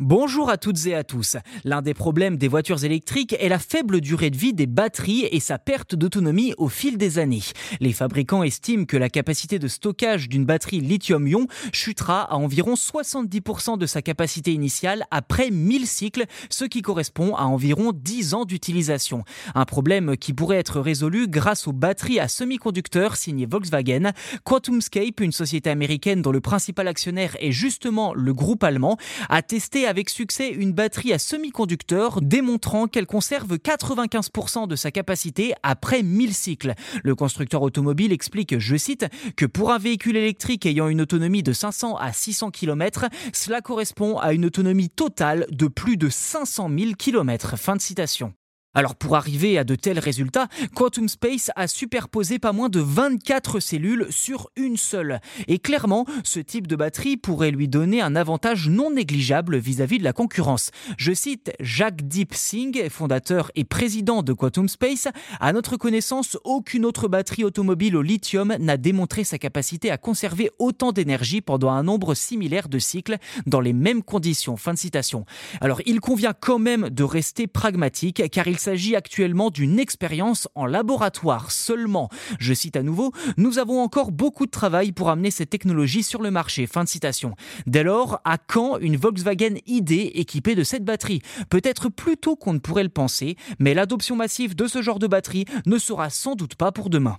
Bonjour à toutes et à tous. L'un des problèmes des voitures électriques est la faible durée de vie des batteries et sa perte d'autonomie au fil des années. Les fabricants estiment que la capacité de stockage d'une batterie lithium-ion chutera à environ 70% de sa capacité initiale après 1000 cycles, ce qui correspond à environ 10 ans d'utilisation. Un problème qui pourrait être résolu grâce aux batteries à semi-conducteurs signées Volkswagen. QuantumScape, une société américaine dont le principal actionnaire est justement le groupe allemand, a testé avec succès une batterie à semi-conducteur démontrant qu'elle conserve 95% de sa capacité après 1000 cycles. Le constructeur automobile explique, je cite, que pour un véhicule électrique ayant une autonomie de 500 à 600 km, cela correspond à une autonomie totale de plus de 500 000 km. Fin de citation. Alors pour arriver à de tels résultats, Quantum Space a superposé pas moins de 24 cellules sur une seule. Et clairement, ce type de batterie pourrait lui donner un avantage non négligeable vis-à-vis de la concurrence. Je cite Jacques Deep Singh, fondateur et président de Quantum Space. À notre connaissance, aucune autre batterie automobile au lithium n'a démontré sa capacité à conserver autant d'énergie pendant un nombre similaire de cycles dans les mêmes conditions. Fin de citation. Alors il convient quand même de rester pragmatique car il s'agit actuellement d'une expérience en laboratoire seulement. Je cite à nouveau, nous avons encore beaucoup de travail pour amener cette technologie sur le marché. Fin de citation. Dès lors, à quand une Volkswagen ID équipée de cette batterie? Peut-être plus tôt qu'on ne pourrait le penser, mais l'adoption massive de ce genre de batterie ne sera sans doute pas pour demain.